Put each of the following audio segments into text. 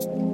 Thank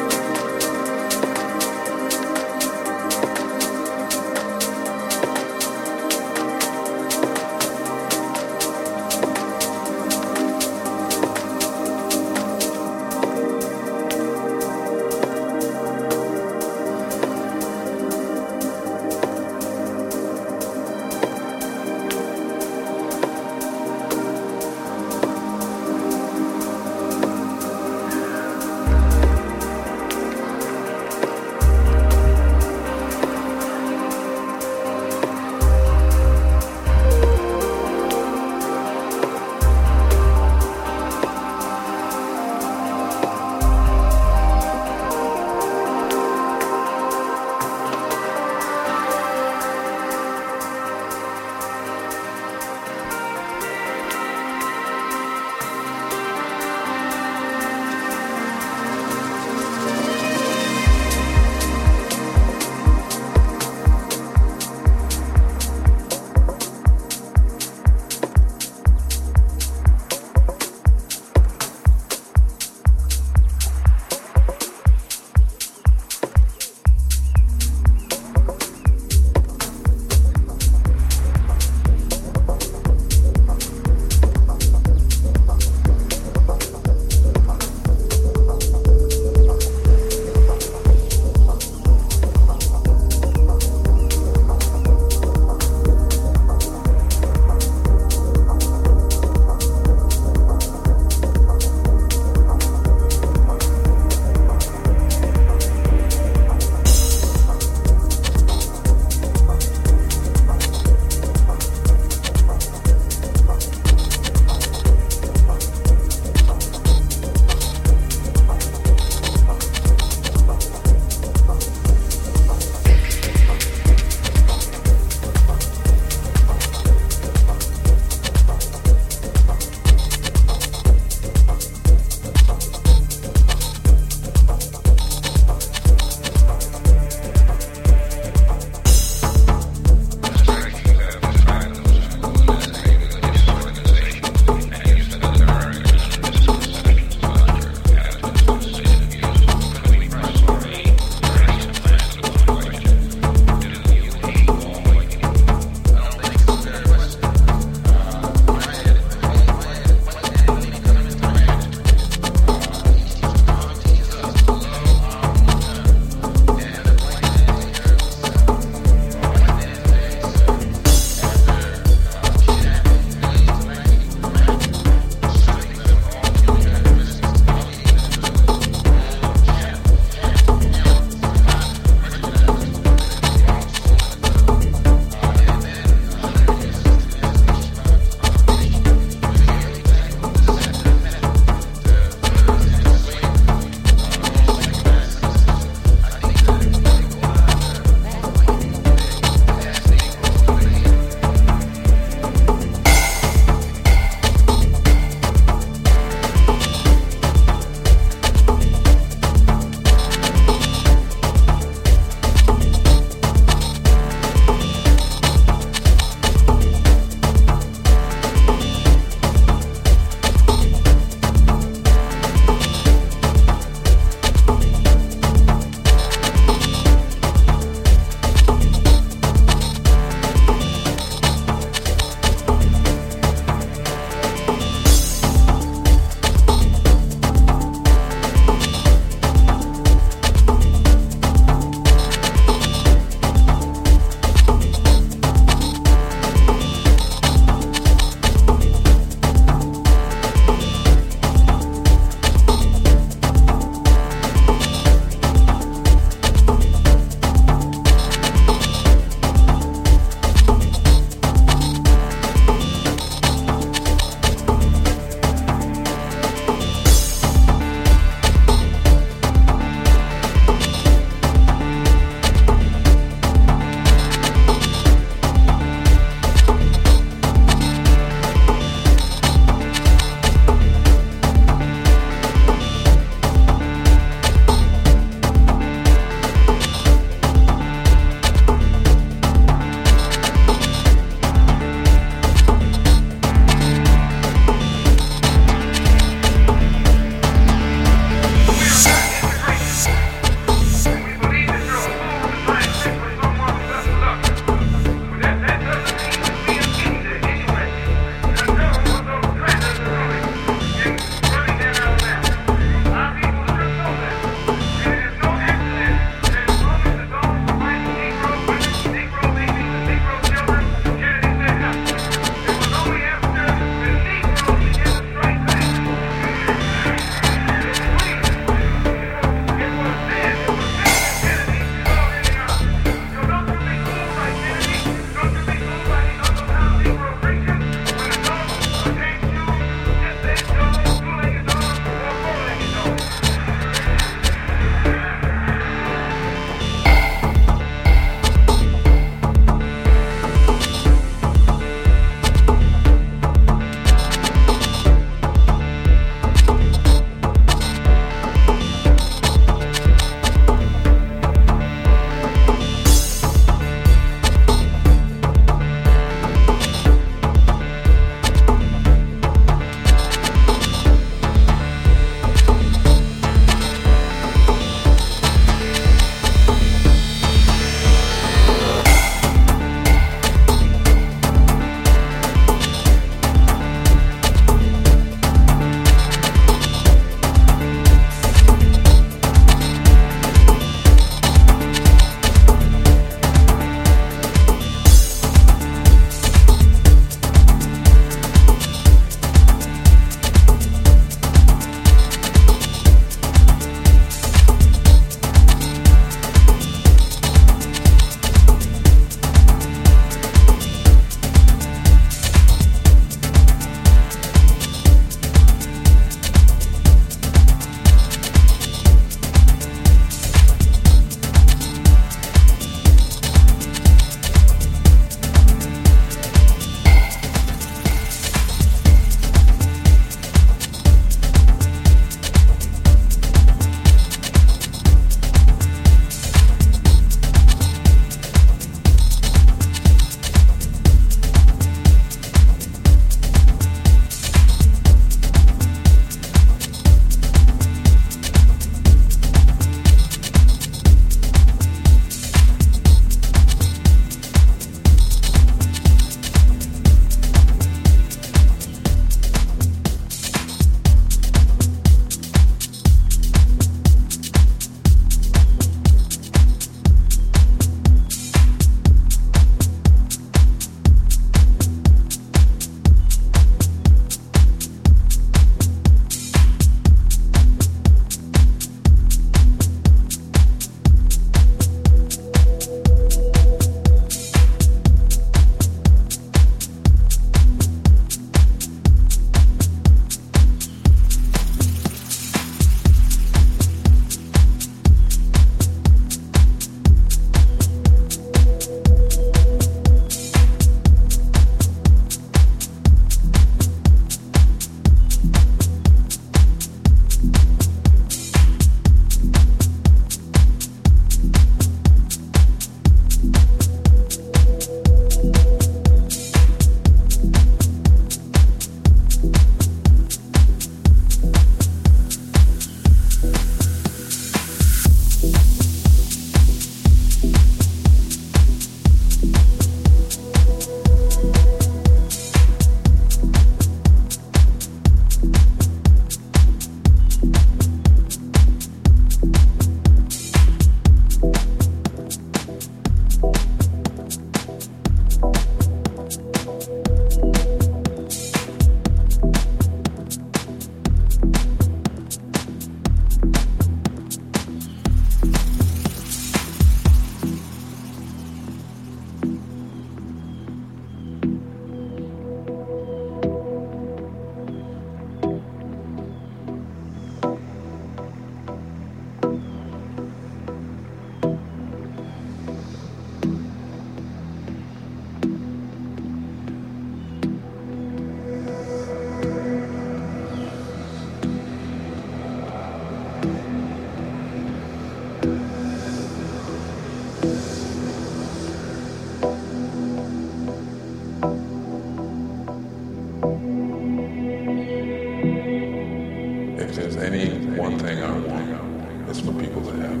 any one thing I want is for people to have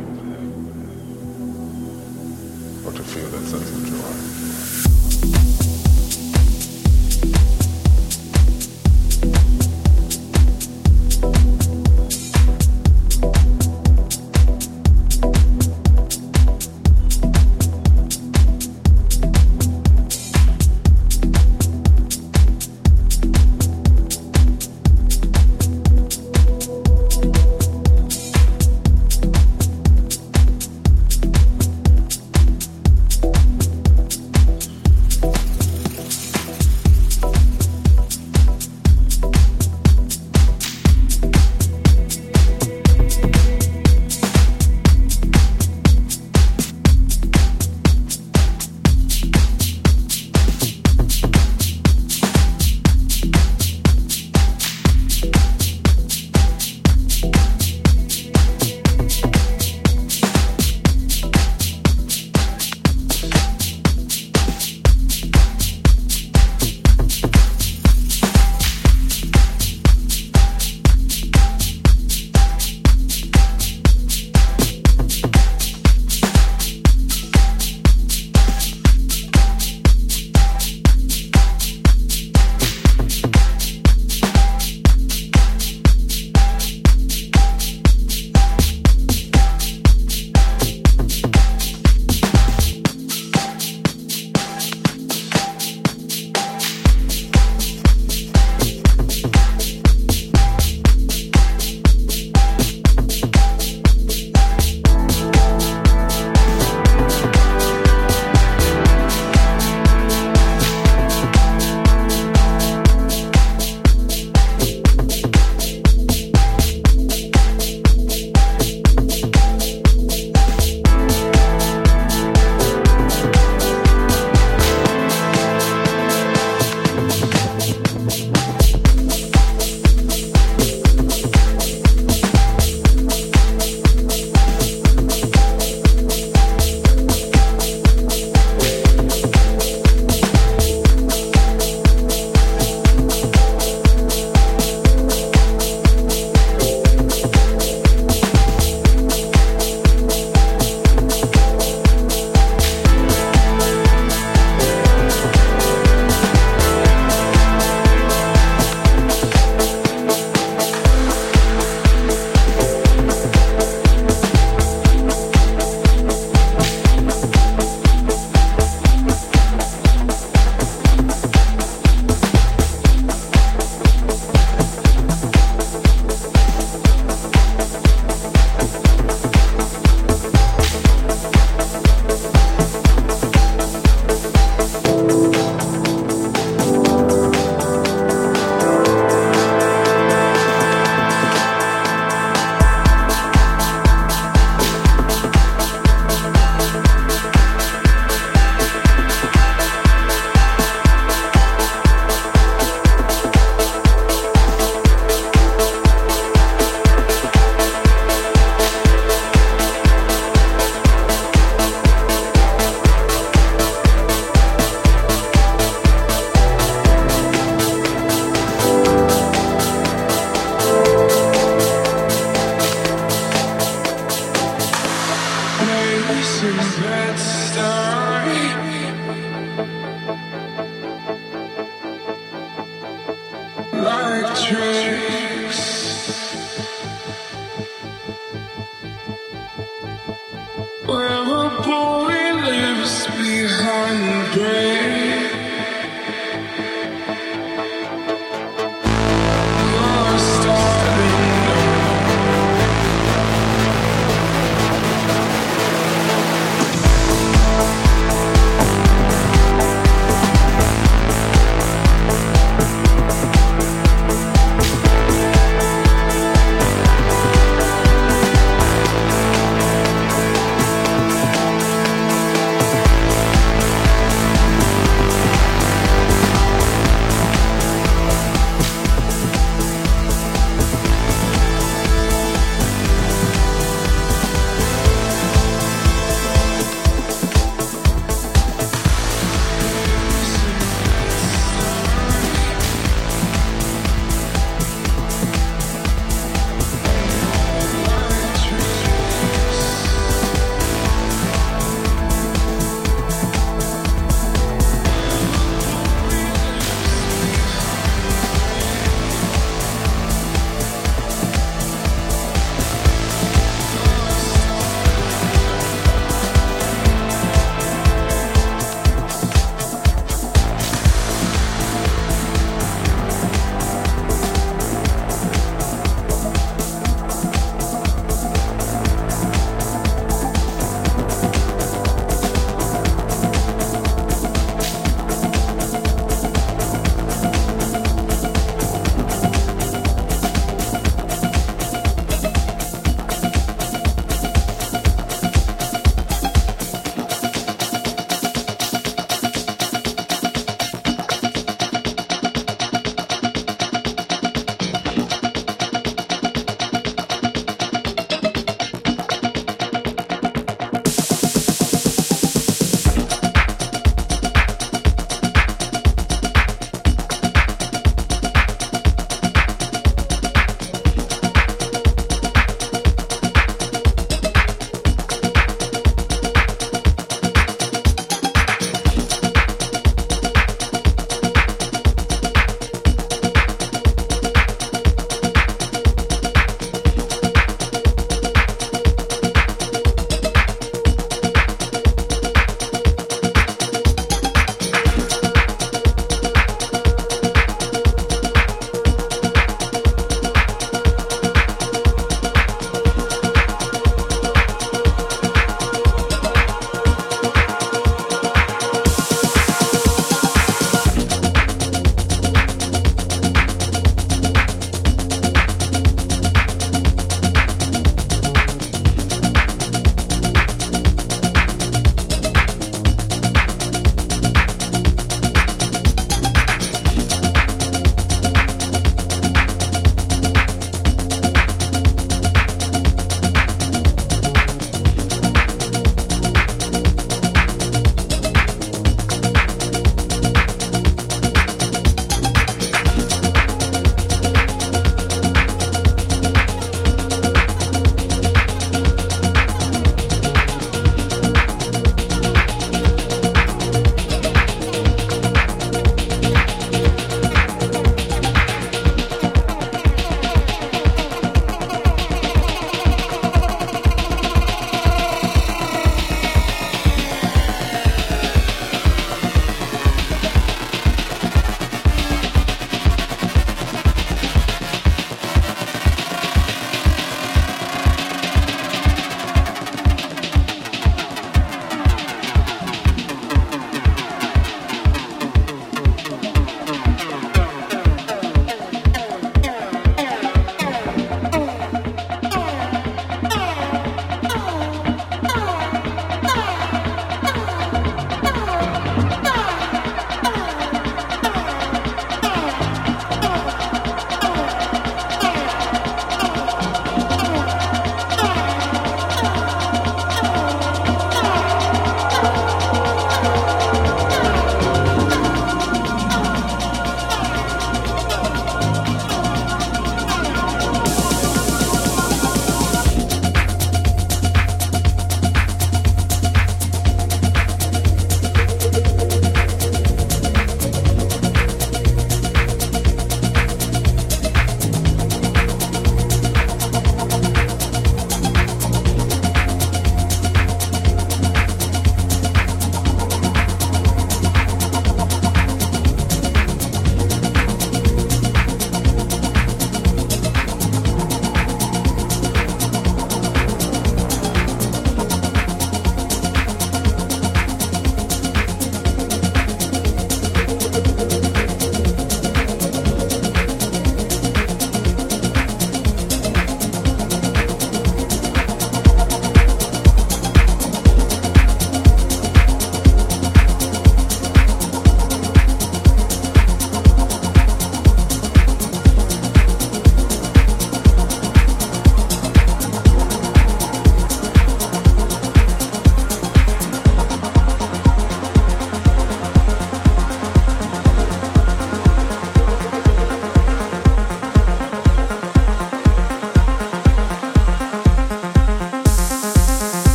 or to feel that sense of joy.